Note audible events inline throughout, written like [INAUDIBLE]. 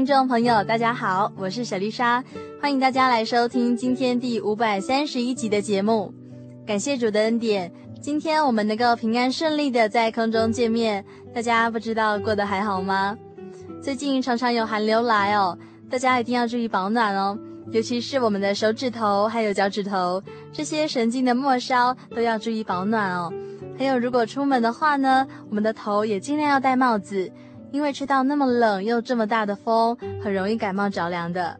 听众朋友，大家好，我是小丽莎，欢迎大家来收听今天第五百三十一集的节目。感谢主的恩典，今天我们能够平安顺利的在空中见面，大家不知道过得还好吗？最近常常有寒流来哦，大家一定要注意保暖哦，尤其是我们的手指头还有脚趾头这些神经的末梢都要注意保暖哦。还有，如果出门的话呢，我们的头也尽量要戴帽子。因为吹到那么冷又这么大的风，很容易感冒着凉的。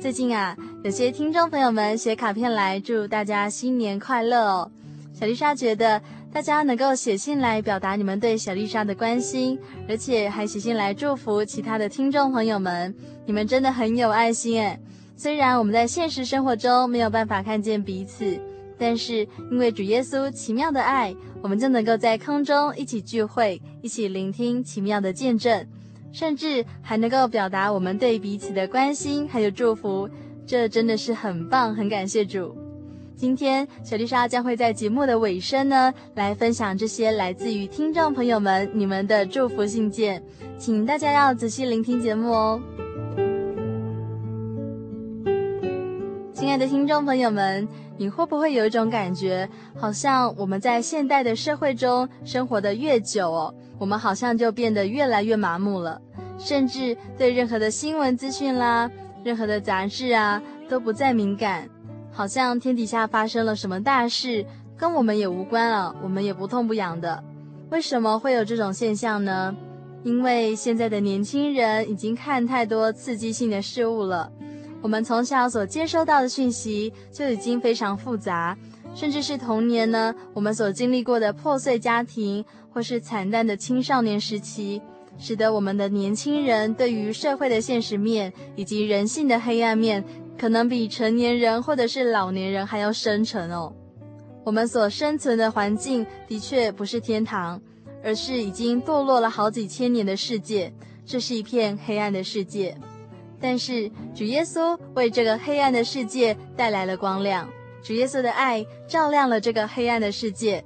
最近啊，有些听众朋友们写卡片来祝大家新年快乐哦。小丽莎觉得大家能够写信来表达你们对小丽莎的关心，而且还写信来祝福其他的听众朋友们，你们真的很有爱心诶。虽然我们在现实生活中没有办法看见彼此。但是，因为主耶稣奇妙的爱，我们就能够在空中一起聚会，一起聆听奇妙的见证，甚至还能够表达我们对彼此的关心还有祝福。这真的是很棒，很感谢主。今天小丽莎将会在节目的尾声呢，来分享这些来自于听众朋友们你们的祝福信件，请大家要仔细聆听节目哦。亲爱的听众朋友们。你会不会有一种感觉，好像我们在现代的社会中生活得越久哦，我们好像就变得越来越麻木了，甚至对任何的新闻资讯啦、任何的杂志啊都不再敏感，好像天底下发生了什么大事，跟我们也无关了，我们也不痛不痒的。为什么会有这种现象呢？因为现在的年轻人已经看太多刺激性的事物了。我们从小所接收到的讯息就已经非常复杂，甚至是童年呢，我们所经历过的破碎家庭，或是惨淡的青少年时期，使得我们的年轻人对于社会的现实面以及人性的黑暗面，可能比成年人或者是老年人还要深沉哦。我们所生存的环境的确不是天堂，而是已经堕落了好几千年的世界，这是一片黑暗的世界。但是主耶稣为这个黑暗的世界带来了光亮，主耶稣的爱照亮了这个黑暗的世界。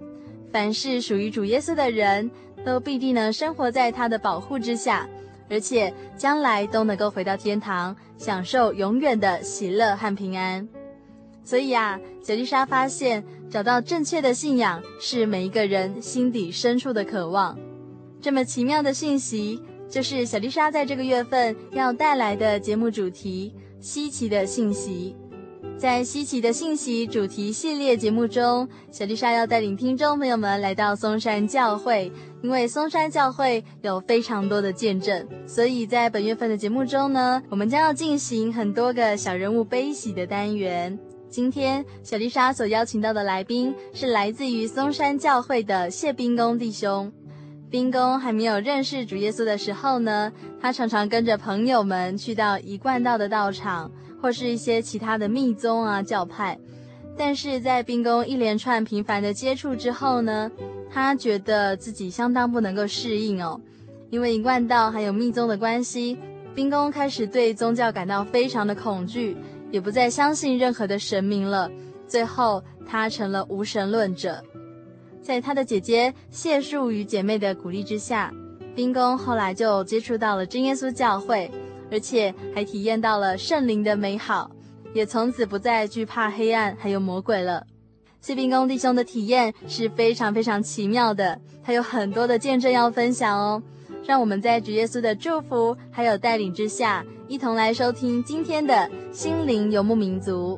凡是属于主耶稣的人都必定能生活在他的保护之下，而且将来都能够回到天堂，享受永远的喜乐和平安。所以啊，小丽莎发现找到正确的信仰是每一个人心底深处的渴望。这么奇妙的信息。就是小丽莎在这个月份要带来的节目主题——稀奇的信息。在稀奇的信息主题系列节目中，小丽莎要带领听众朋友们来到松山教会，因为松山教会有非常多的见证，所以在本月份的节目中呢，我们将要进行很多个小人物悲喜的单元。今天小丽莎所邀请到的来宾是来自于松山教会的谢彬公弟兄。彬公还没有认识主耶稣的时候呢，他常常跟着朋友们去到一贯道的道场，或是一些其他的密宗啊教派。但是在冰宫一连串频繁的接触之后呢，他觉得自己相当不能够适应哦，因为一贯道还有密宗的关系，冰宫开始对宗教感到非常的恐惧，也不再相信任何的神明了。最后，他成了无神论者。在他的姐姐谢淑与姐妹的鼓励之下，冰公后来就接触到了真耶稣教会，而且还体验到了圣灵的美好，也从此不再惧怕黑暗还有魔鬼了。谢冰公弟兄的体验是非常非常奇妙的，他有很多的见证要分享哦。让我们在主耶稣的祝福还有带领之下，一同来收听今天的心灵游牧民族。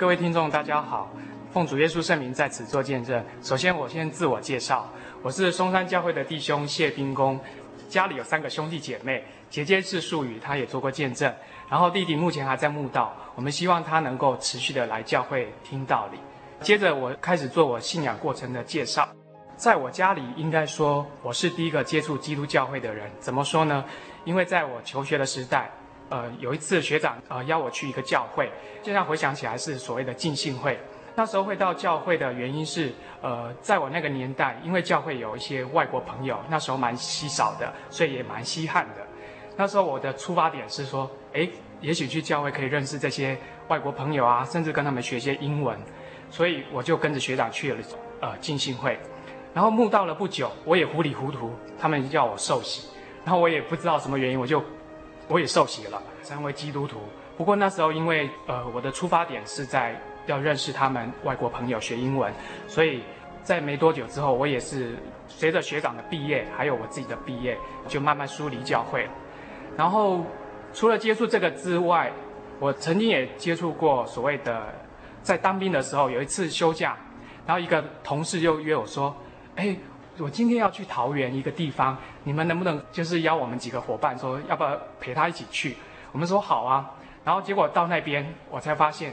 各位听众，大家好，奉主耶稣圣名在此做见证。首先，我先自我介绍，我是松山教会的弟兄谢宾公，家里有三个兄弟姐妹，姐姐是淑宇，她也做过见证，然后弟弟目前还在慕道，我们希望他能够持续的来教会听道理。接着，我开始做我信仰过程的介绍，在我家里，应该说我是第一个接触基督教会的人。怎么说呢？因为在我求学的时代。呃，有一次学长呃邀我去一个教会，现在回想起来是所谓的浸信会。那时候会到教会的原因是，呃，在我那个年代，因为教会有一些外国朋友，那时候蛮稀少的，所以也蛮稀罕的。那时候我的出发点是说，诶，也许去教会可以认识这些外国朋友啊，甚至跟他们学一些英文，所以我就跟着学长去了呃浸信会。然后慕道了不久，我也糊里糊涂，他们叫我受洗，然后我也不知道什么原因，我就。我也受洗了，成为基督徒。不过那时候因为呃我的出发点是在要认识他们外国朋友学英文，所以在没多久之后，我也是随着学长的毕业，还有我自己的毕业，就慢慢疏离教会。然后除了接触这个之外，我曾经也接触过所谓的在当兵的时候，有一次休假，然后一个同事就约我说：“哎。”我今天要去桃园一个地方，你们能不能就是邀我们几个伙伴说，要不要陪他一起去？我们说好啊。然后结果到那边，我才发现，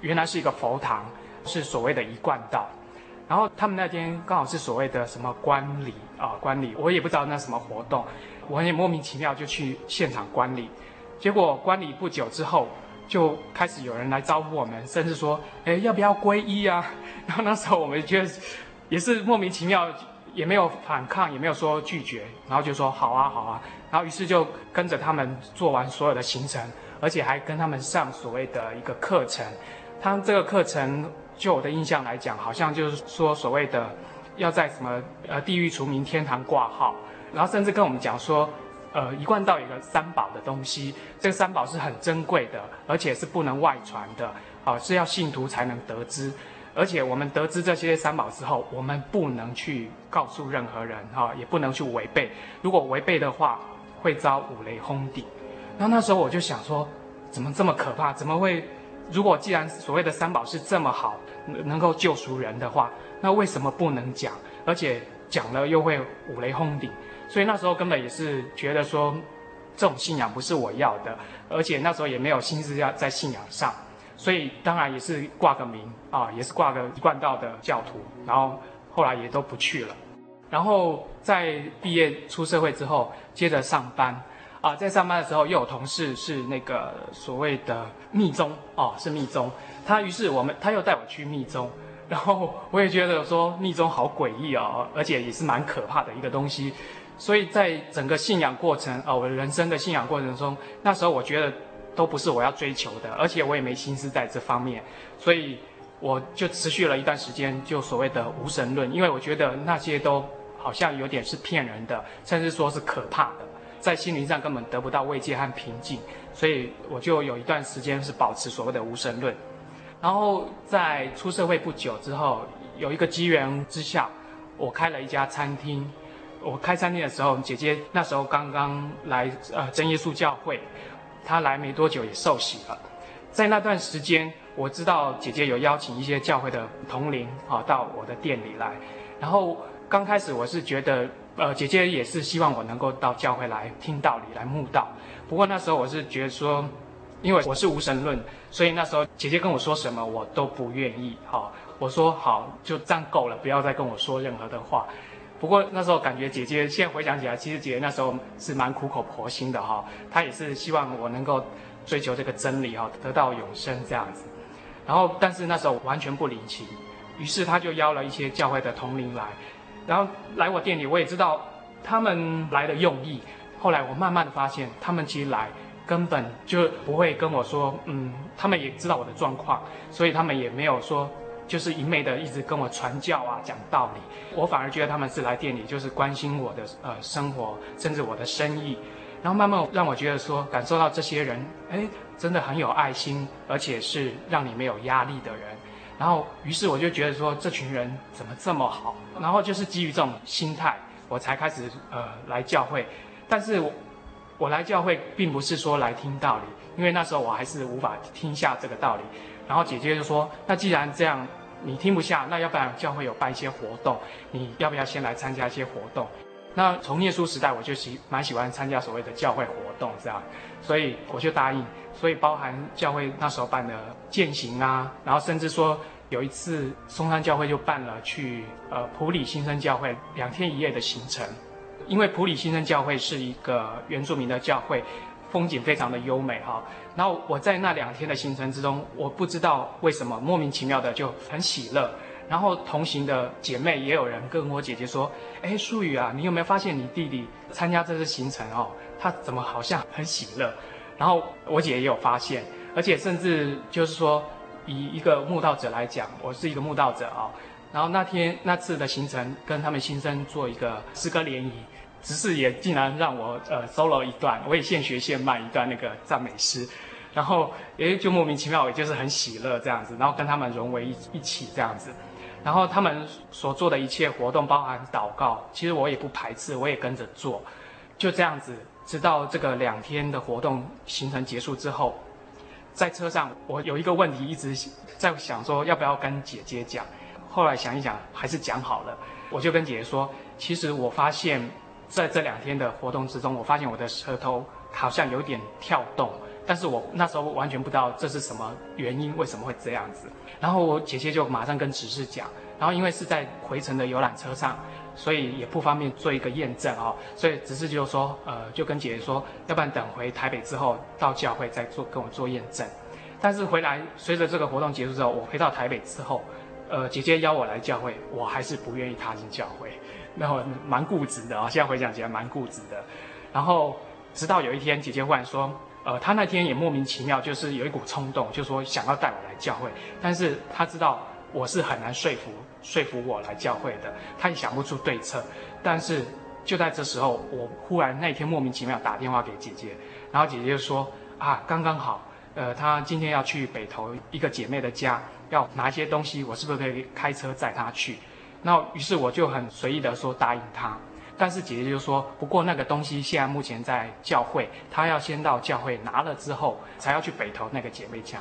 原来是一个佛堂，是所谓的一贯道。然后他们那天刚好是所谓的什么观礼啊，观礼，我也不知道那什么活动，我也莫名其妙就去现场观礼。结果观礼不久之后，就开始有人来招呼我们，甚至说，哎，要不要皈依啊？[LAUGHS] 然后那时候我们觉得也是莫名其妙。也没有反抗，也没有说拒绝，然后就说好啊好啊，然后于是就跟着他们做完所有的行程，而且还跟他们上所谓的一个课程。他们这个课程，就我的印象来讲，好像就是说所谓的要在什么呃地狱除名，天堂挂号，然后甚至跟我们讲说，呃一贯道有个三宝的东西，这个三宝是很珍贵的，而且是不能外传的，啊、是要信徒才能得知。而且我们得知这些三宝之后，我们不能去告诉任何人哈，也不能去违背。如果违背的话，会遭五雷轰顶。那那时候我就想说，怎么这么可怕？怎么会？如果既然所谓的三宝是这么好，能够救赎人的话，那为什么不能讲？而且讲了又会五雷轰顶？所以那时候根本也是觉得说，这种信仰不是我要的，而且那时候也没有心思要在信仰上。所以当然也是挂个名啊，也是挂个一贯道的教徒，然后后来也都不去了。然后在毕业出社会之后，接着上班啊，在上班的时候又有同事是那个所谓的密宗哦，是密宗。他于是我们他又带我去密宗，然后我也觉得说密宗好诡异哦，而且也是蛮可怕的一个东西。所以在整个信仰过程啊，我人生的信仰过程中，那时候我觉得。都不是我要追求的，而且我也没心思在这方面，所以我就持续了一段时间，就所谓的无神论，因为我觉得那些都好像有点是骗人的，甚至说是可怕的，在心灵上根本得不到慰藉和平静，所以我就有一段时间是保持所谓的无神论。然后在出社会不久之后，有一个机缘之下，我开了一家餐厅。我开餐厅的时候，姐姐那时候刚刚来呃真耶稣教会。她来没多久也受洗了，在那段时间，我知道姐姐有邀请一些教会的同龄啊到我的店里来，然后刚开始我是觉得，呃，姐姐也是希望我能够到教会来听道理，来慕道。不过那时候我是觉得说，因为我是无神论，所以那时候姐姐跟我说什么我都不愿意。好，我说好，就这样够了，不要再跟我说任何的话。不过那时候感觉姐姐现在回想起来，其实姐姐那时候是蛮苦口婆心的哈，她也是希望我能够追求这个真理哈，得到永生这样子。然后，但是那时候完全不领情，于是他就邀了一些教会的同龄来，然后来我店里，我也知道他们来的用意。后来我慢慢的发现，他们其实来根本就不会跟我说，嗯，他们也知道我的状况，所以他们也没有说。就是一昧的一直跟我传教啊，讲道理，我反而觉得他们是来店里，就是关心我的呃生活，甚至我的生意，然后慢慢让我觉得说，感受到这些人，哎，真的很有爱心，而且是让你没有压力的人。然后，于是我就觉得说，这群人怎么这么好？然后就是基于这种心态，我才开始呃来教会。但是我，我来教会并不是说来听道理，因为那时候我还是无法听下这个道理。然后姐姐就说：“那既然这样。”你听不下，那要不然教会有办一些活动，你要不要先来参加一些活动？那从念书时代我就喜蛮喜欢参加所谓的教会活动这样，所以我就答应。所以包含教会那时候办的践行啊，然后甚至说有一次松山教会就办了去呃普里新生教会两天一夜的行程，因为普里新生教会是一个原住民的教会。风景非常的优美哈，然后我在那两天的行程之中，我不知道为什么莫名其妙的就很喜乐，然后同行的姐妹也有人跟我姐姐说，哎，淑宇啊，你有没有发现你弟弟参加这次行程哦，他怎么好像很喜乐？然后我姐也有发现，而且甚至就是说，以一个慕道者来讲，我是一个慕道者啊，然后那天那次的行程跟他们新生做一个诗歌联谊。只是也竟然让我呃 solo 一段，我也现学现卖一段那个赞美诗，然后也就莫名其妙，也就是很喜乐这样子，然后跟他们融为一一起这样子，然后他们所做的一切活动，包含祷告，其实我也不排斥，我也跟着做，就这样子，直到这个两天的活动行程结束之后，在车上我有一个问题一直在想说要不要跟姐姐讲，后来想一想还是讲好了，我就跟姐姐说，其实我发现。在这两天的活动之中，我发现我的舌头好像有点跳动，但是我那时候完全不知道这是什么原因，为什么会这样子。然后我姐姐就马上跟指示讲，然后因为是在回程的游览车上，所以也不方便做一个验证哦，所以指示就说，呃，就跟姐姐说，要不然等回台北之后到教会再做跟我做验证。但是回来随着这个活动结束之后，我回到台北之后，呃，姐姐邀我来教会，我还是不愿意踏进教会。然后蛮固执的啊，现在回想起来蛮固执的。然后直到有一天，姐姐忽然说，呃，她那天也莫名其妙，就是有一股冲动，就说想要带我来教会。但是她知道我是很难说服说服我来教会的，她也想不出对策。但是就在这时候，我忽然那天莫名其妙打电话给姐姐，然后姐姐就说啊，刚刚好，呃，她今天要去北投一个姐妹的家，要拿一些东西，我是不是可以开车载她去？那于是我就很随意的说答应她，但是姐姐就说，不过那个东西现在目前在教会，她要先到教会拿了之后，才要去北投那个姐妹家。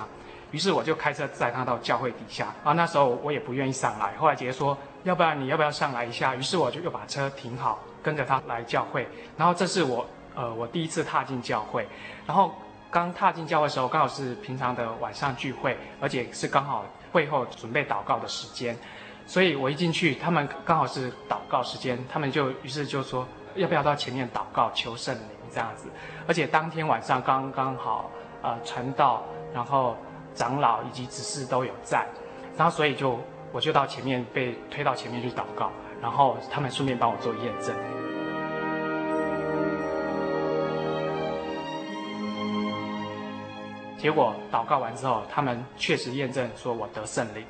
于是我就开车载她到教会底下，啊，那时候我也不愿意上来。后来姐姐说，要不然你要不要上来一下？于是我就又把车停好，跟着她来教会。然后这是我呃我第一次踏进教会，然后刚踏进教会的时候，刚好是平常的晚上聚会，而且是刚好会后准备祷告的时间。所以我一进去，他们刚好是祷告时间，他们就于是就说要不要到前面祷告求圣灵这样子，而且当天晚上刚刚好，呃，传道，然后长老以及执事都有在，然后所以就我就到前面被推到前面去祷告，然后他们顺便帮我做验证。结果祷告完之后，他们确实验证说我得圣灵，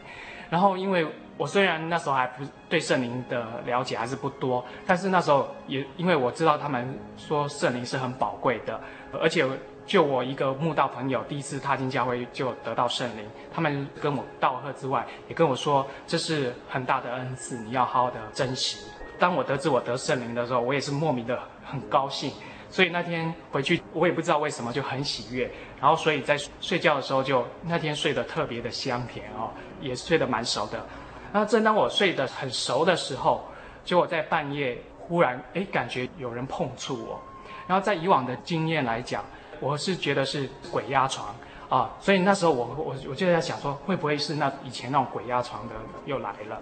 然后因为。我虽然那时候还不对圣灵的了解还是不多，但是那时候也因为我知道他们说圣灵是很宝贵的，而且就我一个慕道朋友第一次踏进教会就得到圣灵，他们跟我道贺之外，也跟我说这是很大的恩赐，你要好好的珍惜。当我得知我得圣灵的时候，我也是莫名的很高兴，所以那天回去我也不知道为什么就很喜悦，然后所以在睡觉的时候就那天睡得特别的香甜哦，也睡得蛮熟的。那正当我睡得很熟的时候，结果在半夜忽然哎感觉有人碰触我，然后在以往的经验来讲，我是觉得是鬼压床啊，所以那时候我我我就在想说，会不会是那以前那种鬼压床的又来了？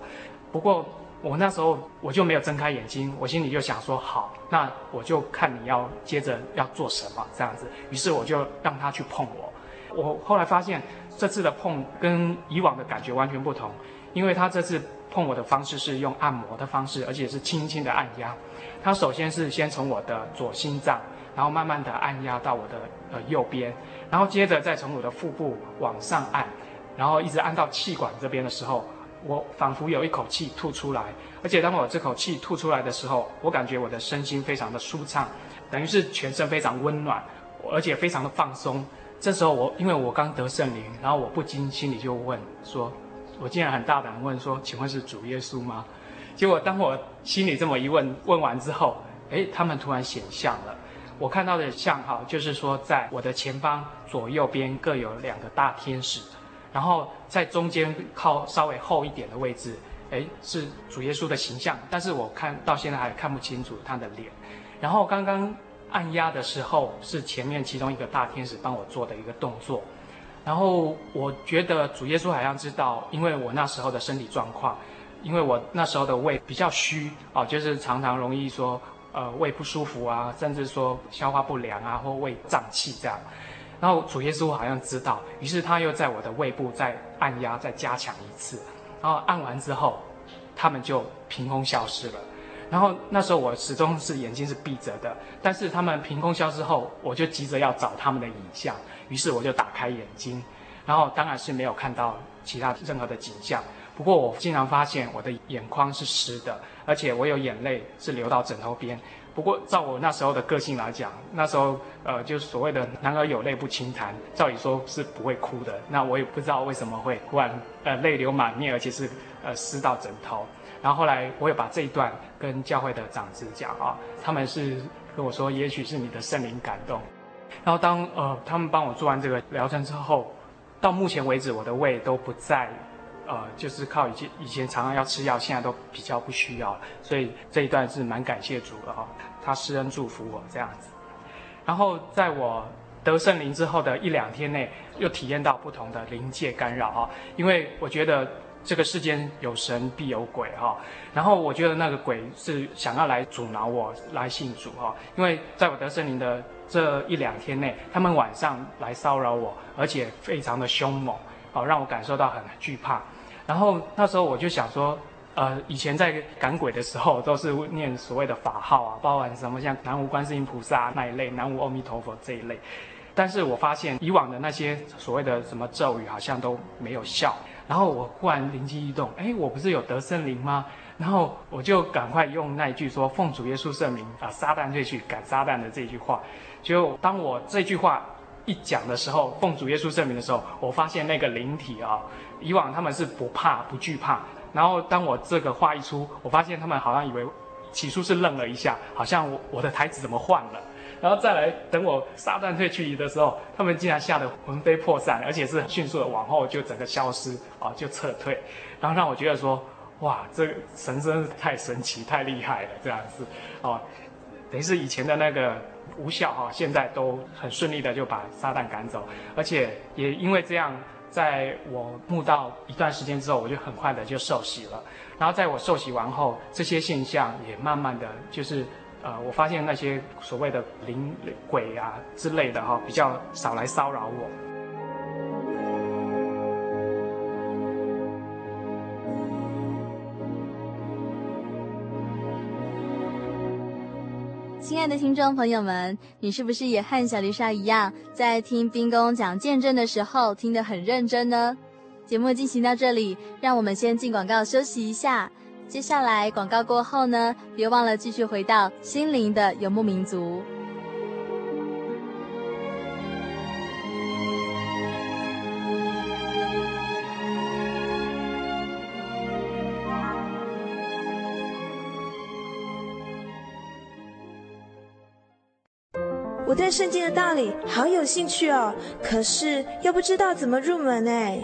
不过我那时候我就没有睁开眼睛，我心里就想说好，那我就看你要接着要做什么这样子，于是我就让他去碰我。我后来发现这次的碰跟以往的感觉完全不同，因为他这次碰我的方式是用按摩的方式，而且是轻轻的按压。他首先是先从我的左心脏，然后慢慢的按压到我的呃右边，然后接着再从我的腹部往上按，然后一直按到气管这边的时候，我仿佛有一口气吐出来，而且当我这口气吐出来的时候，我感觉我的身心非常的舒畅，等于是全身非常温暖，而且非常的放松。这时候我因为我刚得圣灵，然后我不禁心里就问说，我竟然很大胆问说，请问是主耶稣吗？结果当我心里这么一问，问完之后，诶，他们突然显像了。我看到的像哈，就是说在我的前方左右边各有两个大天使，然后在中间靠稍微后一点的位置，诶，是主耶稣的形象，但是我看到现在还看不清楚他的脸。然后刚刚。按压的时候是前面其中一个大天使帮我做的一个动作，然后我觉得主耶稣好像知道，因为我那时候的身体状况，因为我那时候的胃比较虚哦，就是常常容易说呃胃不舒服啊，甚至说消化不良啊或胃胀气这样，然后主耶稣好像知道，于是他又在我的胃部再按压再加强一次，然后按完之后，他们就凭空消失了。然后那时候我始终是眼睛是闭着的，但是他们凭空消失后，我就急着要找他们的影像，于是我就打开眼睛，然后当然是没有看到其他任何的景象。不过我经常发现我的眼眶是湿的，而且我有眼泪是流到枕头边。不过照我那时候的个性来讲，那时候呃就是所谓的男儿有泪不轻弹，照理说是不会哭的。那我也不知道为什么会忽然呃泪流满面，而且是呃湿到枕头。然后后来我也把这一段跟教会的长子讲啊，他们是跟我说，也许是你的圣灵感动。然后当呃他们帮我做完这个疗程之后，到目前为止我的胃都不再呃就是靠以前以前常常要吃药，现在都比较不需要了。所以这一段是蛮感谢主的哈，他施恩祝福我这样子。然后在我得圣灵之后的一两天内，又体验到不同的灵界干扰啊，因为我觉得。这个世间有神必有鬼哈，然后我觉得那个鬼是想要来阻挠我来信主哈，因为在我得圣灵的这一两天内，他们晚上来骚扰我，而且非常的凶猛，好让我感受到很惧怕。然后那时候我就想说，呃，以前在赶鬼的时候都是念所谓的法号啊，包含什么像南无观世音菩萨那一类，南无阿弥陀佛这一类，但是我发现以往的那些所谓的什么咒语好像都没有效。然后我忽然灵机一动，哎，我不是有得圣灵吗？然后我就赶快用那一句说“奉主耶稣圣名啊，撒旦退去，赶撒旦”的这句话。就当我这句话一讲的时候，奉主耶稣圣名的时候，我发现那个灵体啊，以往他们是不怕不惧怕，然后当我这个话一出，我发现他们好像以为起初是愣了一下，好像我我的台词怎么换了。然后再来等我撒旦退去的时候，他们竟然吓得魂飞魄散，而且是很迅速的往后就整个消失啊，就撤退，然后让我觉得说，哇，这神真是太神奇、太厉害了，这样子哦，等于是以前的那个无效哈，现在都很顺利的就把撒旦赶走，而且也因为这样，在我慕道一段时间之后，我就很快的就受洗了，然后在我受洗完后，这些现象也慢慢的就是。呃，我发现那些所谓的灵鬼啊之类的哈，比较少来骚扰我。亲爱的听众朋友们，你是不是也和小丽莎一样，在听冰公讲见证的时候听得很认真呢？节目进行到这里，让我们先进广告休息一下。接下来广告过后呢，别忘了继续回到心灵的游牧民族。我对圣经的道理好有兴趣哦，可是又不知道怎么入门哎。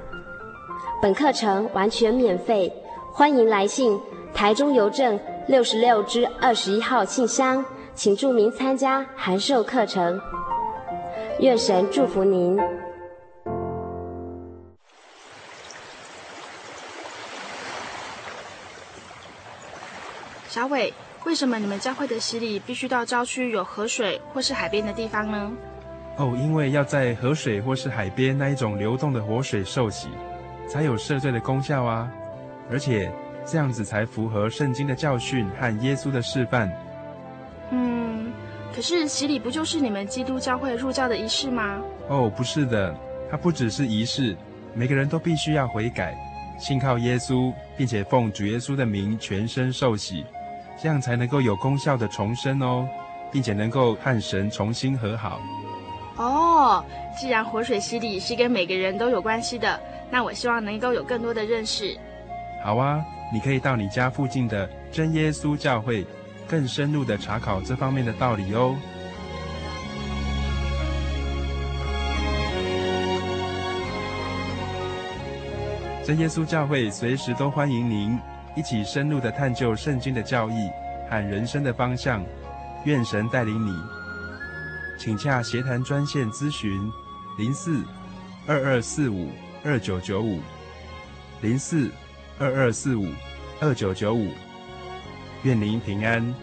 本课程完全免费，欢迎来信台中邮政。六十六之二十一号信箱，请注明参加函授课程。愿神祝福您。小伟，为什么你们教会的洗礼必须到郊区有河水或是海边的地方呢？哦，因为要在河水或是海边那一种流动的活水受洗，才有赦罪的功效啊，而且。这样子才符合圣经的教训和耶稣的示范。嗯，可是洗礼不就是你们基督教会入教的仪式吗？哦，不是的，它不只是仪式，每个人都必须要悔改，信靠耶稣，并且奉主耶稣的名全身受洗，这样才能够有功效的重生哦，并且能够和神重新和好。哦，既然活水洗礼是跟每个人都有关系的，那我希望能够有更多的认识。好啊。你可以到你家附近的真耶稣教会，更深入的查考这方面的道理哦。真耶稣教会随时都欢迎您一起深入的探究圣经的教义和人生的方向。愿神带领你，请洽协谈专线咨询：零四二二四五二九九五零四。二二四五二九九五，愿您平安。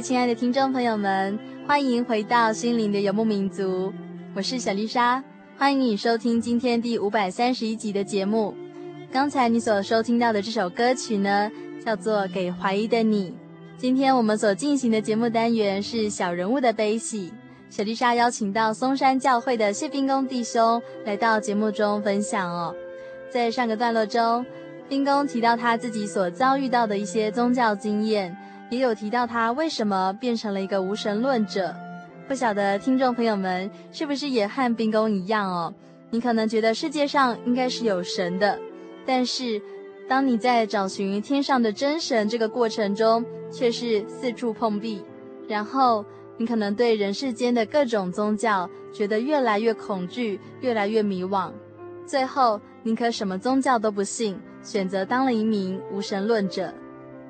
亲爱的听众朋友们，欢迎回到心灵的游牧民族，我是小丽莎，欢迎你收听今天第五百三十一集的节目。刚才你所收听到的这首歌曲呢，叫做《给怀疑的你》。今天我们所进行的节目单元是小人物的悲喜。小丽莎邀请到松山教会的谢冰公弟兄来到节目中分享哦。在上个段落中，冰公提到他自己所遭遇到的一些宗教经验。也有提到他为什么变成了一个无神论者，不晓得听众朋友们是不是也和冰宫一样哦？你可能觉得世界上应该是有神的，但是当你在找寻天上的真神这个过程中，却是四处碰壁，然后你可能对人世间的各种宗教觉得越来越恐惧，越来越迷惘，最后宁可什么宗教都不信，选择当了一名无神论者。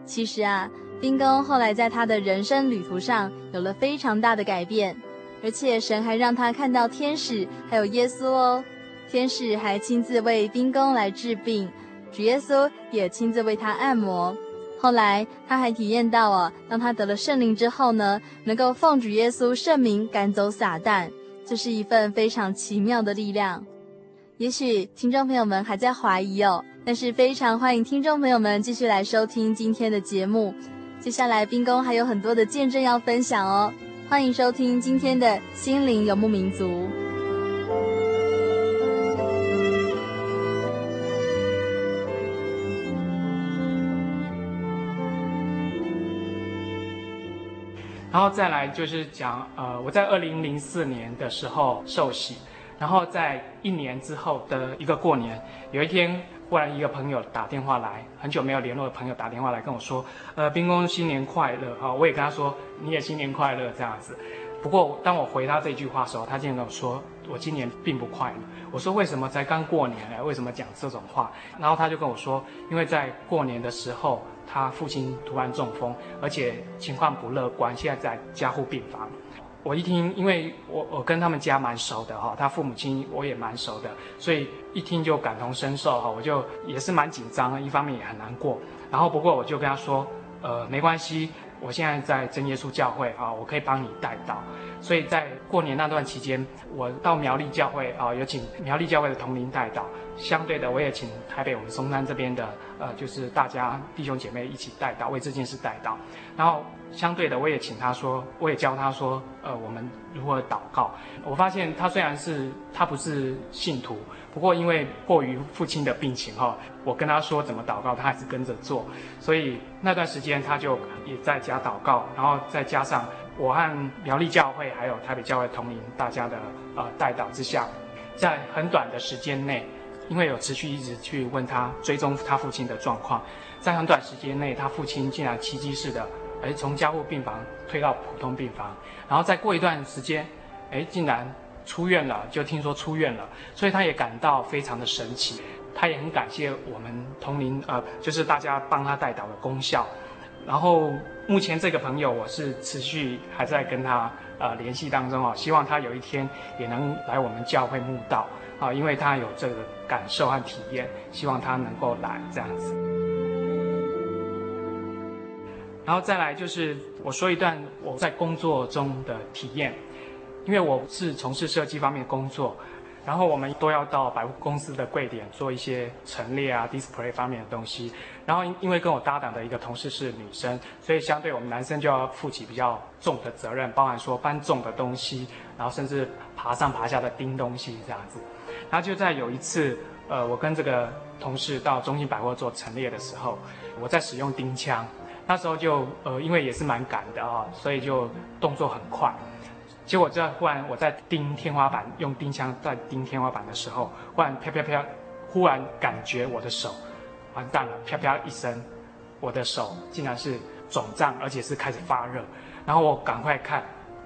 其实啊。冰公后来在他的人生旅途上有了非常大的改变，而且神还让他看到天使还有耶稣哦。天使还亲自为冰公来治病，主耶稣也亲自为他按摩。后来他还体验到哦，当他得了圣灵之后呢，能够奉主耶稣圣名赶走撒旦，这是一份非常奇妙的力量。也许听众朋友们还在怀疑哦，但是非常欢迎听众朋友们继续来收听今天的节目。接下来，冰宫还有很多的见证要分享哦，欢迎收听今天的心灵游牧民族。然后再来就是讲，呃，我在二零零四年的时候受洗，然后在一年之后的一个过年，有一天。忽然一个朋友打电话来，很久没有联络的朋友打电话来跟我说：“呃，冰公新年快乐！”哈，我也跟他说：“你也新年快乐。”这样子。不过当我回他这句话的时候，他竟然跟我说：“我今年并不快乐。”我说：“为什么才刚过年呢？为什么讲这种话？”然后他就跟我说：“因为在过年的时候，他父亲突然中风，而且情况不乐观，现在在加护病房。”我一听，因为我我跟他们家蛮熟的哈，他父母亲我也蛮熟的，所以一听就感同身受哈，我就也是蛮紧张，一方面也很难过。然后不过我就跟他说，呃，没关系，我现在在真耶稣教会啊，我可以帮你带到。所以在过年那段期间，我到苗栗教会啊，有请苗栗教会的同龄带到。相对的，我也请台北我们松山这边的呃，就是大家弟兄姐妹一起带到，为这件事带到。然后相对的，我也请他说，我也教他说，呃，我们如何祷告。我发现他虽然是他不是信徒，不过因为迫于父亲的病情哈，我跟他说怎么祷告，他还是跟着做。所以那段时间他就也在家祷告，然后再加上。我和苗栗教会还有台北教会同龄大家的呃带导之下，在很短的时间内，因为有持续一直去问他追踪他父亲的状况，在很短时间内，他父亲竟然奇迹似的，哎，从加护病房推到普通病房，然后再过一段时间，哎，竟然出院了，就听说出院了，所以他也感到非常的神奇，他也很感谢我们同龄呃，就是大家帮他带导的功效。然后目前这个朋友，我是持续还在跟他呃联系当中啊，希望他有一天也能来我们教会慕道啊，因为他有这个感受和体验，希望他能够来这样子。然后再来就是我说一段我在工作中的体验，因为我是从事设计方面的工作。然后我们都要到百货公司的柜点做一些陈列啊、display 方面的东西。然后因因为跟我搭档的一个同事是女生，所以相对我们男生就要负起比较重的责任，包含说搬重的东西，然后甚至爬上爬下的钉东西这样子。然后就在有一次，呃，我跟这个同事到中心百货做陈列的时候，我在使用钉枪，那时候就呃因为也是蛮赶的啊，所以就动作很快。结果这忽然我在钉天花板，用钉枪在钉天花板的时候，忽然啪啪啪，忽然感觉我的手完蛋了，啪啪一声，我的手竟然是肿胀，而且是开始发热。然后我赶快看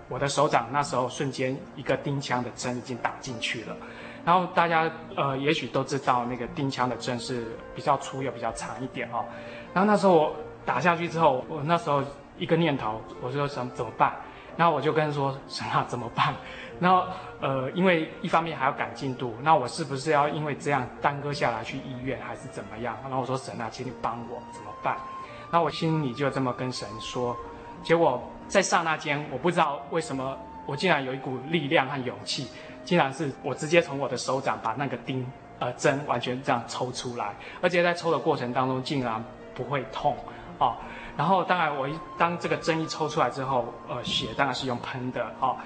我的手掌，那时候瞬间一个钉枪的针已经打进去了。然后大家呃也许都知道那个钉枪的针是比较粗又比较长一点哦。然后那时候我打下去之后，我那时候一个念头，我就想怎么办？然后我就跟他说：“神啊，怎么办？” [LAUGHS] 然后呃，因为一方面还要赶进度，那我是不是要因为这样耽搁下来去医院，还是怎么样？然后我说：“神啊，请你帮我，怎么办？”那我心里就这么跟神说。结果在刹那间，我不知道为什么，我竟然有一股力量和勇气，竟然是我直接从我的手掌把那个钉呃针完全这样抽出来，而且在抽的过程当中竟然不会痛哦。然后当然我一当这个针一抽出来之后，呃，血当然是用喷的哦。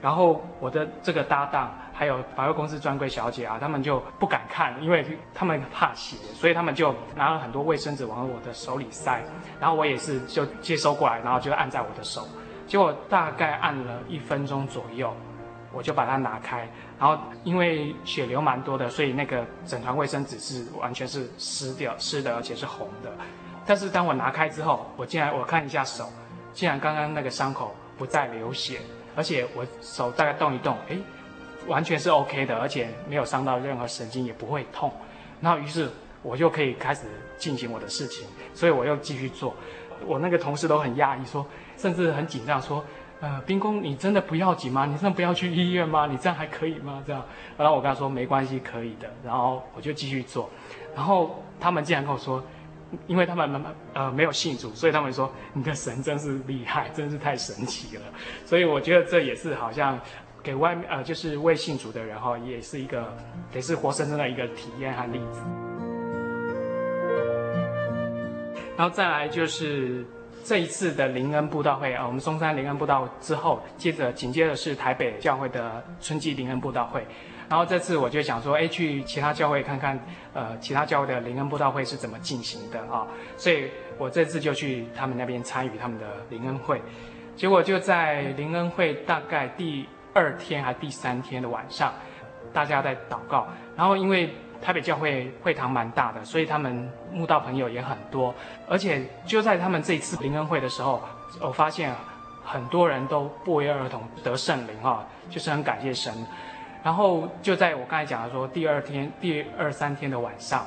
然后我的这个搭档还有百货公司专柜小姐啊，他们就不敢看，因为他们怕血，所以他们就拿了很多卫生纸往我的手里塞。然后我也是就接收过来，然后就按在我的手。结果大概按了一分钟左右，我就把它拿开。然后因为血流蛮多的，所以那个整团卫生纸是完全是湿掉、湿的，而且是红的。但是当我拿开之后，我竟然我看一下手，竟然刚刚那个伤口不再流血。而且我手大概动一动，哎，完全是 OK 的，而且没有伤到任何神经，也不会痛。然后于是我就可以开始进行我的事情，所以我又继续做。我那个同事都很讶异，说，甚至很紧张，说，呃，兵工，你真的不要紧吗？你真的不要去医院吗？你这样还可以吗？这样。然后我跟他说没关系，可以的。然后我就继续做。然后他们竟然跟我说。因为他们呃没有信主，所以他们说你的神真是厉害，真是太神奇了。所以我觉得这也是好像给外面呃就是未信主的人哈，也是一个也是活生生的一个体验和例子。然后再来就是这一次的灵恩布道会啊，我们松山灵恩布道之后，接着紧接着是台北教会的春季灵恩布道会。然后这次我就想说，哎，去其他教会看看，呃，其他教会的灵恩布道会是怎么进行的啊？所以我这次就去他们那边参与他们的灵恩会，结果就在灵恩会大概第二天还第三天的晚上，大家在祷告。然后因为台北教会会堂蛮大的，所以他们慕道朋友也很多，而且就在他们这一次灵恩会的时候，我发现很多人都不约而同得圣灵啊，就是很感谢神。然后就在我刚才讲的说，第二天、第二三天的晚上，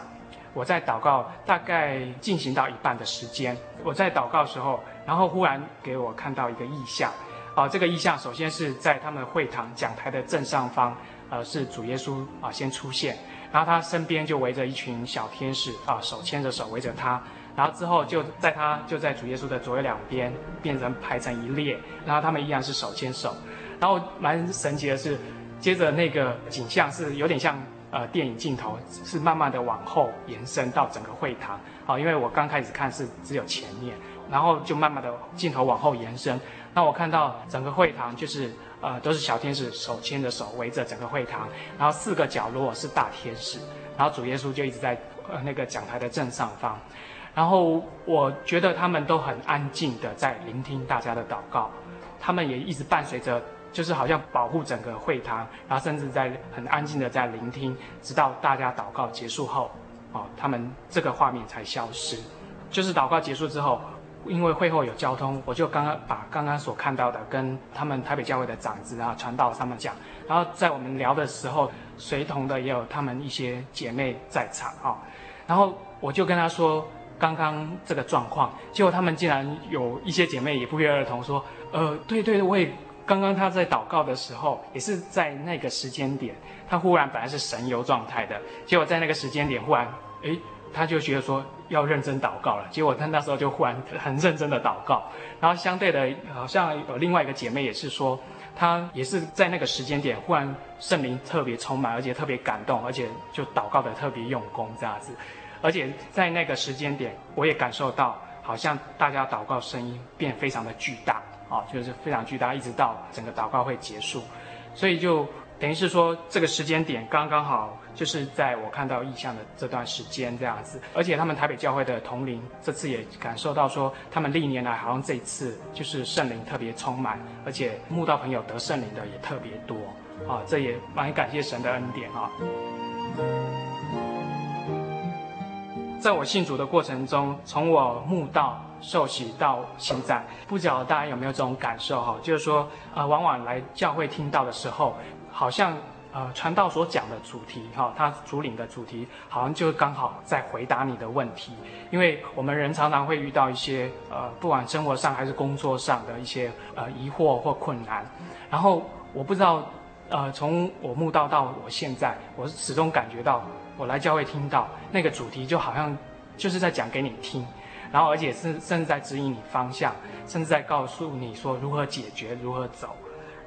我在祷告，大概进行到一半的时间，我在祷告的时候，然后忽然给我看到一个意象，啊，这个意象首先是在他们会堂讲台的正上方，呃，是主耶稣啊先出现，然后他身边就围着一群小天使啊，手牵着手围着他，然后之后就在他就在主耶稣的左右两边变成排成一列，然后他们依然是手牵手，然后蛮神奇的是。接着那个景象是有点像呃电影镜头，是慢慢的往后延伸到整个会堂。好，因为我刚开始看是只有前面，然后就慢慢的镜头往后延伸。那我看到整个会堂就是呃都是小天使手牵着手围着整个会堂，然后四个角落是大天使，然后主耶稣就一直在呃那个讲台的正上方。然后我觉得他们都很安静的在聆听大家的祷告，他们也一直伴随着。就是好像保护整个会堂，然后甚至在很安静的在聆听，直到大家祷告结束后，哦，他们这个画面才消失。就是祷告结束之后，因为会后有交通，我就刚刚把刚刚所看到的跟他们台北教会的长子啊传道他们讲，然后在我们聊的时候，随同的也有他们一些姐妹在场啊，然后我就跟他说刚刚这个状况，结果他们竟然有一些姐妹也不约而同说，呃，对对，我也。刚刚他在祷告的时候，也是在那个时间点，他忽然本来是神游状态的，结果在那个时间点忽然，诶，他就觉得说要认真祷告了。结果他那时候就忽然很认真的祷告，然后相对的，好像有另外一个姐妹也是说，她也是在那个时间点忽然圣灵特别充满，而且特别感动，而且就祷告的特别用功这样子，而且在那个时间点，我也感受到好像大家祷告声音变非常的巨大。啊，就是非常巨大，一直到整个祷告会结束，所以就等于是说，这个时间点刚刚好，就是在我看到异象的这段时间这样子。而且他们台北教会的同龄这次也感受到说，他们历年来好像这一次就是圣灵特别充满，而且慕道朋友得圣灵的也特别多啊，这也蛮感谢神的恩典啊。在我信主的过程中，从我慕道。受洗到现在，不知道大家有没有这种感受哈？就是说，呃，往往来教会听到的时候，好像呃传道所讲的主题哈，他主领的主题，好像就刚好在回答你的问题。因为我们人常常会遇到一些呃，不管生活上还是工作上的一些呃疑惑或困难。然后我不知道，呃，从我慕道到我现在，我始终感觉到，我来教会听到那个主题，就好像就是在讲给你听。然后而且是甚至在指引你方向，甚至在告诉你说如何解决、如何走。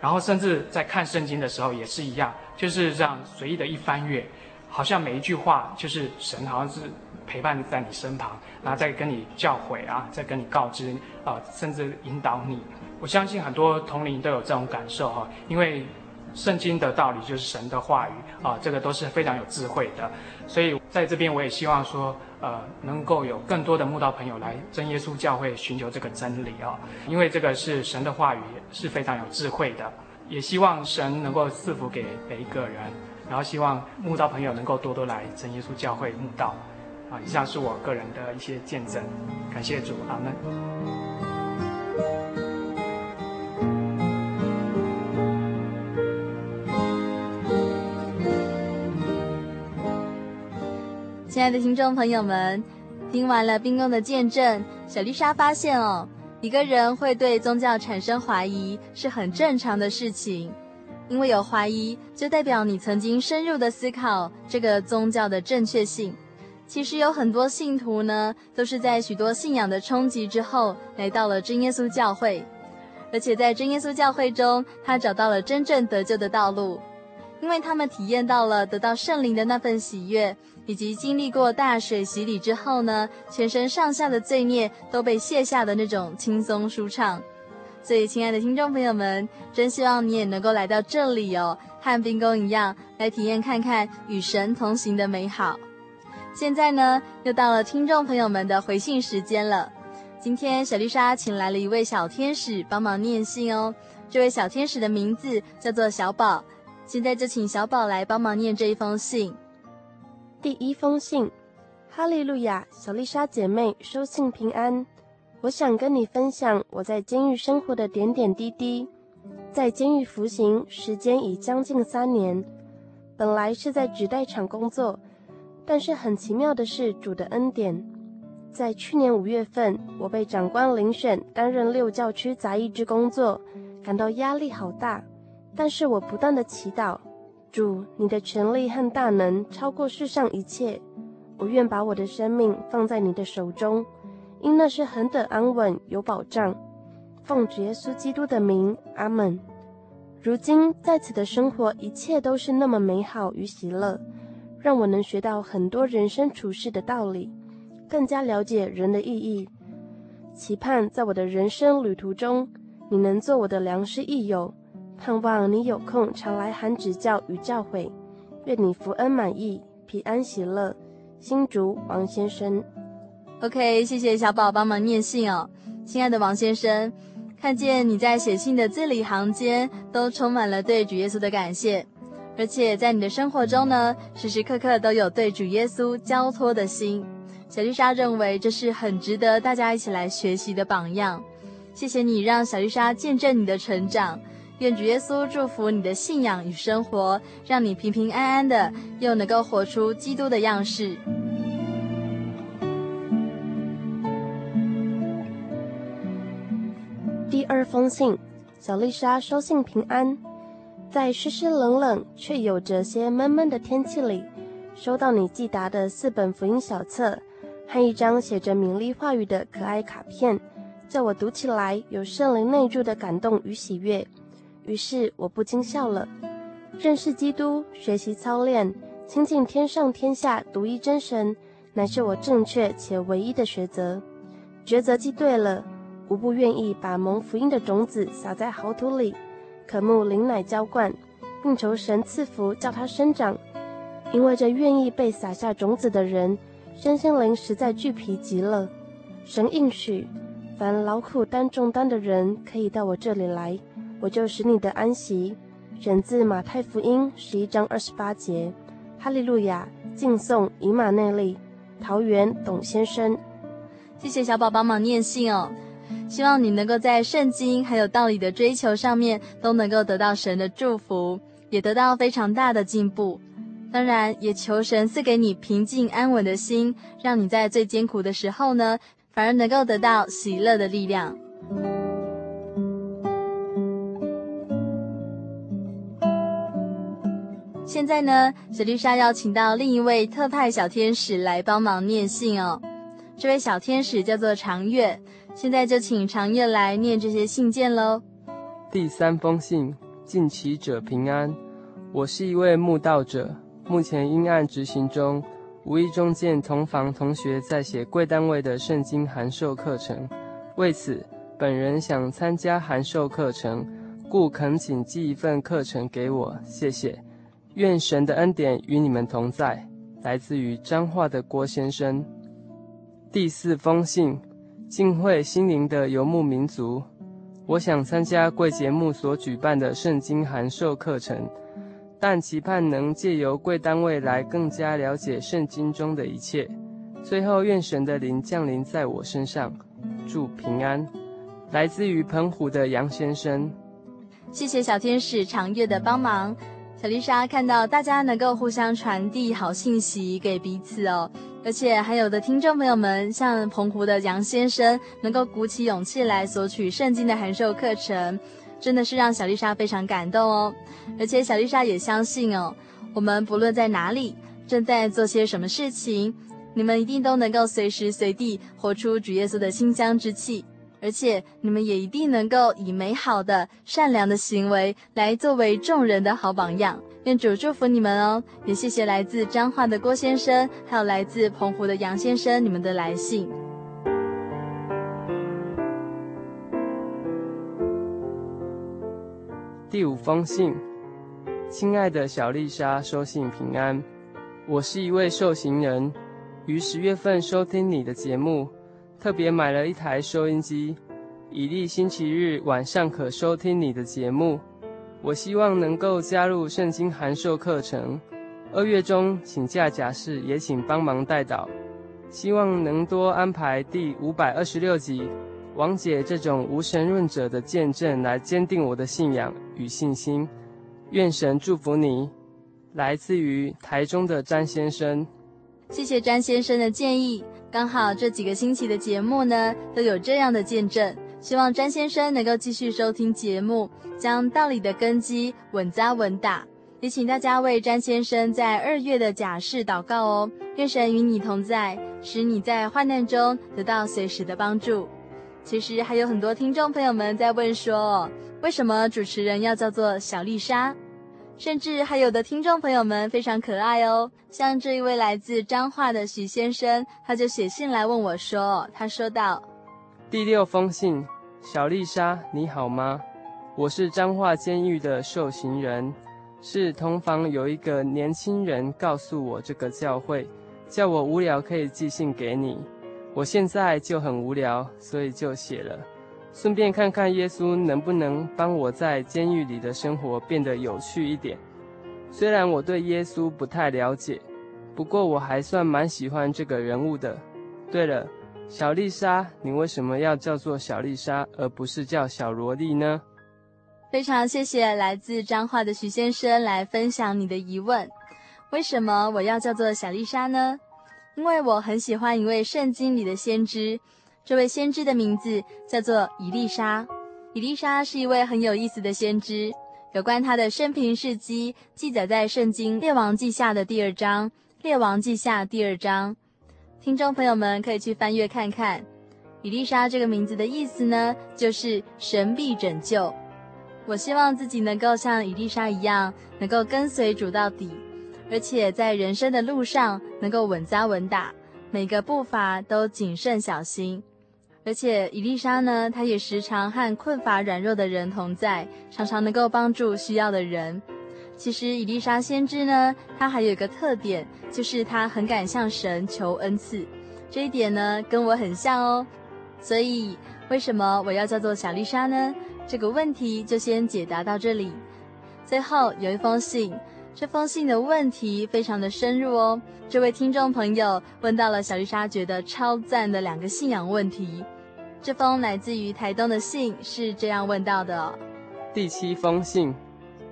然后甚至在看圣经的时候也是一样，就是这样随意的一翻阅，好像每一句话就是神好像是陪伴在你身旁，然后再跟你教诲啊，再跟你告知啊、甚至引导你。我相信很多同龄都有这种感受哈，因为圣经的道理就是神的话语啊，这个都是非常有智慧的。所以在这边我也希望说，呃，能够有更多的慕道朋友来真耶稣教会寻求这个真理啊，因为这个是神的话语，是非常有智慧的。也希望神能够赐福给每一个人，然后希望慕道朋友能够多多来真耶稣教会慕道啊。以上是我个人的一些见证，感谢主，阿门。亲爱的听众朋友们，听完了冰公的见证，小丽莎发现哦，一个人会对宗教产生怀疑是很正常的事情，因为有怀疑，就代表你曾经深入的思考这个宗教的正确性。其实有很多信徒呢，都是在许多信仰的冲击之后，来到了真耶稣教会，而且在真耶稣教会中，他找到了真正得救的道路，因为他们体验到了得到圣灵的那份喜悦。以及经历过大水洗礼之后呢，全身上下的罪孽都被卸下的那种轻松舒畅。所以，亲爱的听众朋友们，真希望你也能够来到这里哦，和冰宫一样来体验看看与神同行的美好。现在呢，又到了听众朋友们的回信时间了。今天小丽莎请来了一位小天使帮忙念信哦。这位小天使的名字叫做小宝。现在就请小宝来帮忙念这一封信。第一封信，哈利路亚，小丽莎姐妹收信平安。我想跟你分享我在监狱生活的点点滴滴。在监狱服刑时间已将近三年，本来是在纸袋厂工作，但是很奇妙的是主的恩典。在去年五月份，我被长官遴选担任六教区杂役之工作，感到压力好大，但是我不断的祈祷。主，你的权力和大能超过世上一切，我愿把我的生命放在你的手中，因那是何等安稳有保障。奉主耶稣基督的名，阿门。如今在此的生活，一切都是那么美好与喜乐，让我能学到很多人生处世的道理，更加了解人的意义。期盼在我的人生旅途中，你能做我的良师益友。盼望你有空常来函指教与教诲，愿你福恩满意，平安喜乐。新竹王先生，OK，谢谢小宝帮忙念信哦，亲爱的王先生，看见你在写信的字里行间都充满了对主耶稣的感谢，而且在你的生活中呢，时时刻刻都有对主耶稣交托的心。小丽莎认为这是很值得大家一起来学习的榜样。谢谢你让小丽莎见证你的成长。愿主耶稣祝福你的信仰与生活，让你平平安安的，又能够活出基督的样式。第二封信，小丽莎收信平安，在湿湿冷冷却有着些闷闷的天气里，收到你寄达的四本福音小册和一张写着勉励话语的可爱卡片，叫我读起来有圣灵内住的感动与喜悦。于是我不禁笑了。认识基督，学习操练，亲近天上天下独一真神，乃是我正确且唯一的抉择。抉择既对了，无不愿意把蒙福音的种子撒在好土里，渴慕灵奶浇灌，并求神赐福叫它生长。因为这愿意被撒下种子的人，身心灵实在俱疲极了。神应许，凡劳苦担重担的人，可以到我这里来。我就使你的安息。选自马太福音十一章二十八节。哈利路亚，敬颂以马内利。桃园董先生，谢谢小宝帮忙念信哦。希望你能够在圣经还有道理的追求上面都能够得到神的祝福，也得到非常大的进步。当然，也求神赐给你平静安稳的心，让你在最艰苦的时候呢，反而能够得到喜乐的力量。现在呢，小丽莎要请到另一位特派小天使来帮忙念信哦。这位小天使叫做长月，现在就请长月来念这些信件喽。第三封信，近期者平安。我是一位慕道者，目前阴暗执行中，无意中见同房同学在写贵单位的圣经函授课程，为此本人想参加函授课程，故恳请寄一份课程给我，谢谢。愿神的恩典与你们同在。来自于彰化的郭先生。第四封信，敬会心灵的游牧民族。我想参加贵节目所举办的圣经函授课程，但期盼能借由贵单位来更加了解圣经中的一切。最后，愿神的灵降临在我身上，祝平安。来自于澎湖的杨先生，谢谢小天使长月的帮忙。小丽莎看到大家能够互相传递好信息给彼此哦。而且还有的听众朋友们，像澎湖的杨先生，能够鼓起勇气来索取圣经的函授课程，真的是让小丽莎非常感动哦。而且小丽莎也相信哦，我们不论在哪里，正在做些什么事情，你们一定都能够随时随地活出主耶稣的馨香之气。而且你们也一定能够以美好的、善良的行为来作为众人的好榜样。愿主祝福你们哦！也谢谢来自彰化的郭先生，还有来自澎湖的杨先生，你们的来信。第五封信，亲爱的小丽莎，收信平安。我是一位受刑人，于十月份收听你的节目。特别买了一台收音机，以利星期日晚上可收听你的节目。我希望能够加入圣经函授课程。二月中请假假释，也请帮忙代导。希望能多安排第五百二十六集，王姐这种无神论者的见证，来坚定我的信仰与信心。愿神祝福你。来自于台中的詹先生。谢谢詹先生的建议。刚好这几个星期的节目呢，都有这样的见证。希望詹先生能够继续收听节目，将道理的根基稳扎稳打。也请大家为詹先生在二月的假释祷告哦。愿神与你同在，使你在患难中得到随时的帮助。其实还有很多听众朋友们在问说，为什么主持人要叫做小丽莎？甚至还有的听众朋友们非常可爱哦，像这一位来自彰化的许先生，他就写信来问我说：“他说道，第六封信，小丽莎，你好吗？我是彰化监狱的受刑人，是同房有一个年轻人告诉我这个教会，叫我无聊可以寄信给你。我现在就很无聊，所以就写了。”顺便看看耶稣能不能帮我在监狱里的生活变得有趣一点。虽然我对耶稣不太了解，不过我还算蛮喜欢这个人物的。对了，小丽莎，你为什么要叫做小丽莎，而不是叫小萝莉呢？非常谢谢来自彰化的徐先生来分享你的疑问。为什么我要叫做小丽莎呢？因为我很喜欢一位圣经里的先知。这位先知的名字叫做以丽莎。以丽莎是一位很有意思的先知，有关她的生平事迹记载在《圣经·列王记下》的第二章，《列王记下》第二章，听众朋友们可以去翻阅看看。伊丽莎这个名字的意思呢，就是神必拯救。我希望自己能够像伊丽莎一样，能够跟随主到底，而且在人生的路上能够稳扎稳打，每个步伐都谨慎小心。而且伊丽莎呢，她也时常和困乏软弱的人同在，常常能够帮助需要的人。其实伊丽莎先知呢，她还有一个特点，就是她很敢向神求恩赐。这一点呢，跟我很像哦。所以为什么我要叫做小丽莎呢？这个问题就先解答到这里。最后有一封信，这封信的问题非常的深入哦。这位听众朋友问到了小丽莎觉得超赞的两个信仰问题。这封来自于台东的信是这样问到的：第七封信，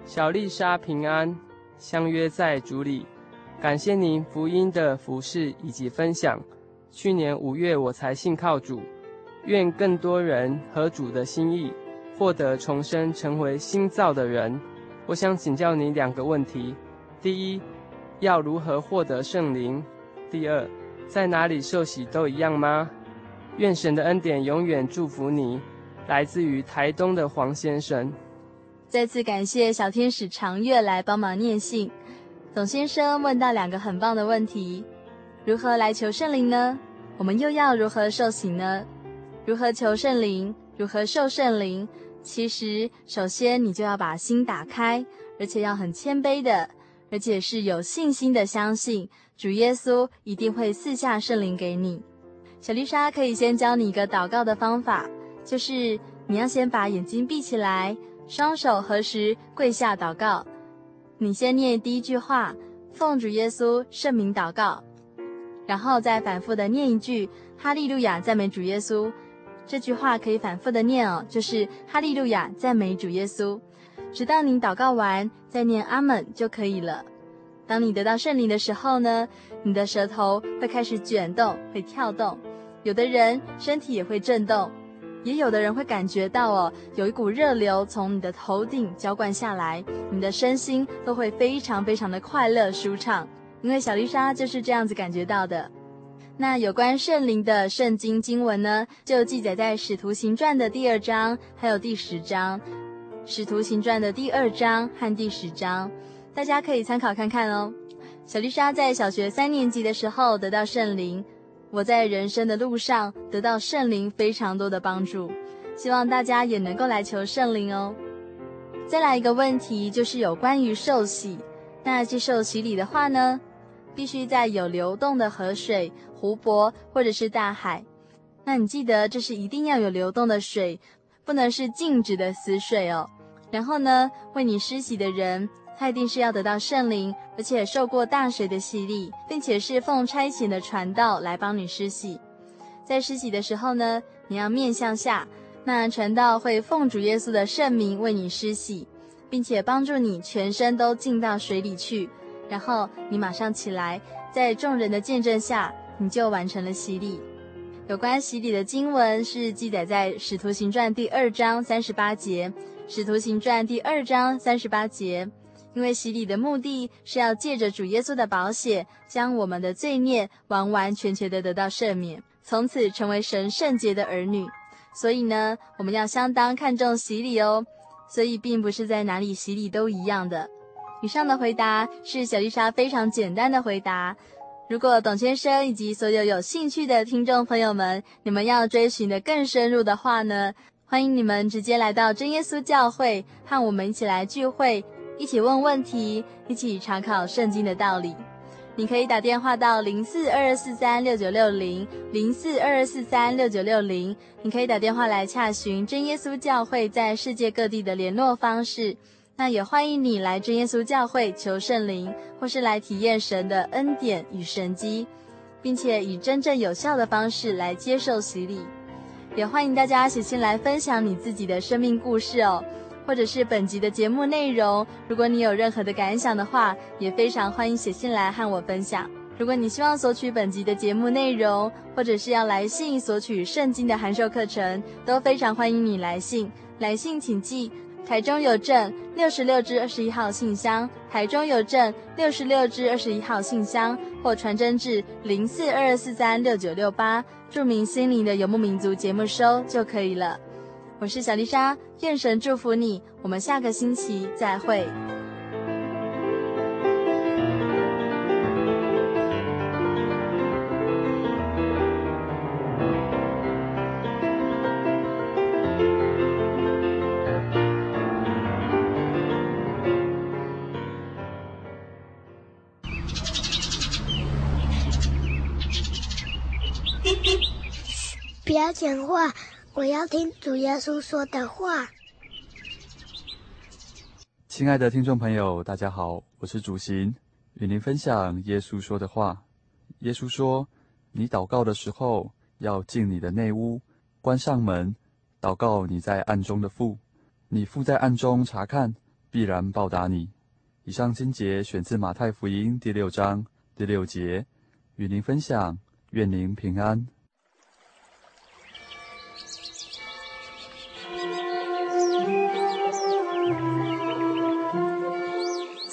小丽莎平安，相约在主里，感谢您福音的服事以及分享。去年五月我才信靠主，愿更多人合主的心意，获得重生，成为新造的人。我想请教你两个问题：第一，要如何获得圣灵？第二，在哪里受洗都一样吗？愿神的恩典永远祝福你。来自于台东的黄先生。再次感谢小天使长月来帮忙念信。董先生问到两个很棒的问题：如何来求圣灵呢？我们又要如何受洗呢？如何求圣灵？如何受圣灵？其实，首先你就要把心打开，而且要很谦卑的，而且是有信心的相信主耶稣一定会赐下圣灵给你。小丽莎可以先教你一个祷告的方法，就是你要先把眼睛闭起来，双手合十，跪下祷告。你先念第一句话，奉主耶稣圣名祷告，然后再反复的念一句哈利路亚赞美主耶稣。这句话可以反复的念哦，就是哈利路亚赞美主耶稣，直到你祷告完再念阿门就可以了。当你得到圣灵的时候呢，你的舌头会开始卷动，会跳动，有的人身体也会震动。也有的人会感觉到哦，有一股热流从你的头顶浇灌下来，你的身心都会非常非常的快乐舒畅。因为小丽莎就是这样子感觉到的。那有关圣灵的圣经经文呢，就记载在《使徒行传》的第二章，还有第十章，《使徒行传》的第二章和第十章，大家可以参考看看哦。小丽莎在小学三年级的时候得到圣灵。我在人生的路上得到圣灵非常多的帮助，希望大家也能够来求圣灵哦。再来一个问题，就是有关于受洗。那接受洗礼的话呢，必须在有流动的河水、湖泊或者是大海。那你记得，这是一定要有流动的水，不能是静止的死水哦。然后呢，为你施洗的人。他一定是要得到圣灵，而且受过大水的洗礼，并且是奉差遣的传道来帮你施洗。在施洗的时候呢，你要面向下，那传道会奉主耶稣的圣名为你施洗，并且帮助你全身都浸到水里去。然后你马上起来，在众人的见证下，你就完成了洗礼。有关洗礼的经文是记载在《使徒行传》第二章三十八节，《使徒行传》第二章三十八节。因为洗礼的目的是要借着主耶稣的宝血，将我们的罪孽完完全全的得到赦免，从此成为神圣洁的儿女。所以呢，我们要相当看重洗礼哦。所以并不是在哪里洗礼都一样的。以上的回答是小丽莎非常简单的回答。如果董先生以及所有有兴趣的听众朋友们，你们要追寻的更深入的话呢，欢迎你们直接来到真耶稣教会，和我们一起来聚会。一起问问题，一起查考圣经的道理。你可以打电话到零四二二四三六九六零零四二二四三六九六零。你可以打电话来洽询真耶稣教会在世界各地的联络方式。那也欢迎你来真耶稣教会求圣灵，或是来体验神的恩典与神迹，并且以真正有效的方式来接受洗礼。也欢迎大家写信来分享你自己的生命故事哦。或者是本集的节目内容，如果你有任何的感想的话，也非常欢迎写信来和我分享。如果你希望索取本集的节目内容，或者是要来信索取圣经的函授课程，都非常欢迎你来信。来信请寄台中邮政六十六至二十一号信箱，台中邮政六十六至二十一号信箱，或传真至零四二二四三六九六八，注明心灵的游牧民族节目收就可以了。我是小丽莎，愿神祝福你。我们下个星期再会。[LAUGHS] 不要讲话。我要听主耶稣说的话。亲爱的听众朋友，大家好，我是主行，与您分享耶稣说的话。耶稣说：“你祷告的时候，要进你的内屋，关上门，祷告你在暗中的父。你父在暗中察看，必然报答你。”以上经节选自马太福音第六章第六节，与您分享。愿您平安。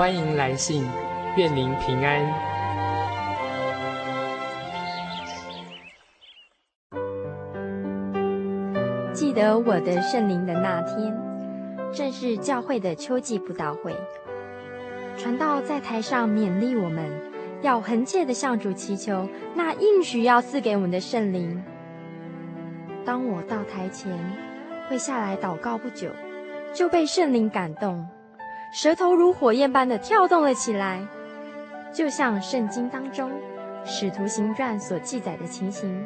欢迎来信，愿您平安。记得我的圣灵的那天，正是教会的秋季布道会，传道在台上勉励我们，要恒切的向主祈求那应许要赐给我们的圣灵。当我到台前，跪下来祷告不久，就被圣灵感动，舌头如火焰般的跳动了起来，就像圣经当中《使徒行传》所记载的情形，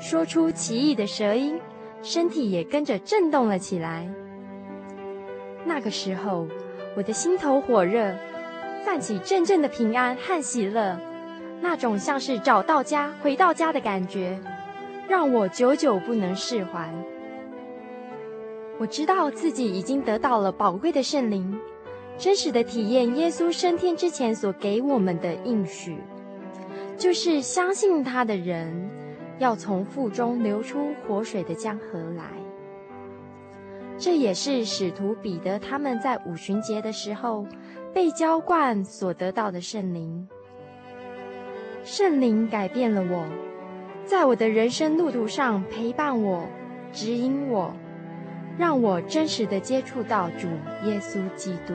说出奇异的舌音，身体也跟着震动了起来。那个时候，我的心头火热，泛起阵阵的平安和喜乐，那种像是找到家、回到家的感觉。让我久久不能释怀。我知道自己已经得到了宝贵的圣灵，真实的体验耶稣升天之前所给我们的应许，就是相信他的人要从腹中流出活水的江河来。这也是使徒彼得他们在五旬节的时候被浇灌所得到的圣灵。圣灵改变了我。在我的人生路途上陪伴我、指引我，让我真实的接触到主耶稣基督。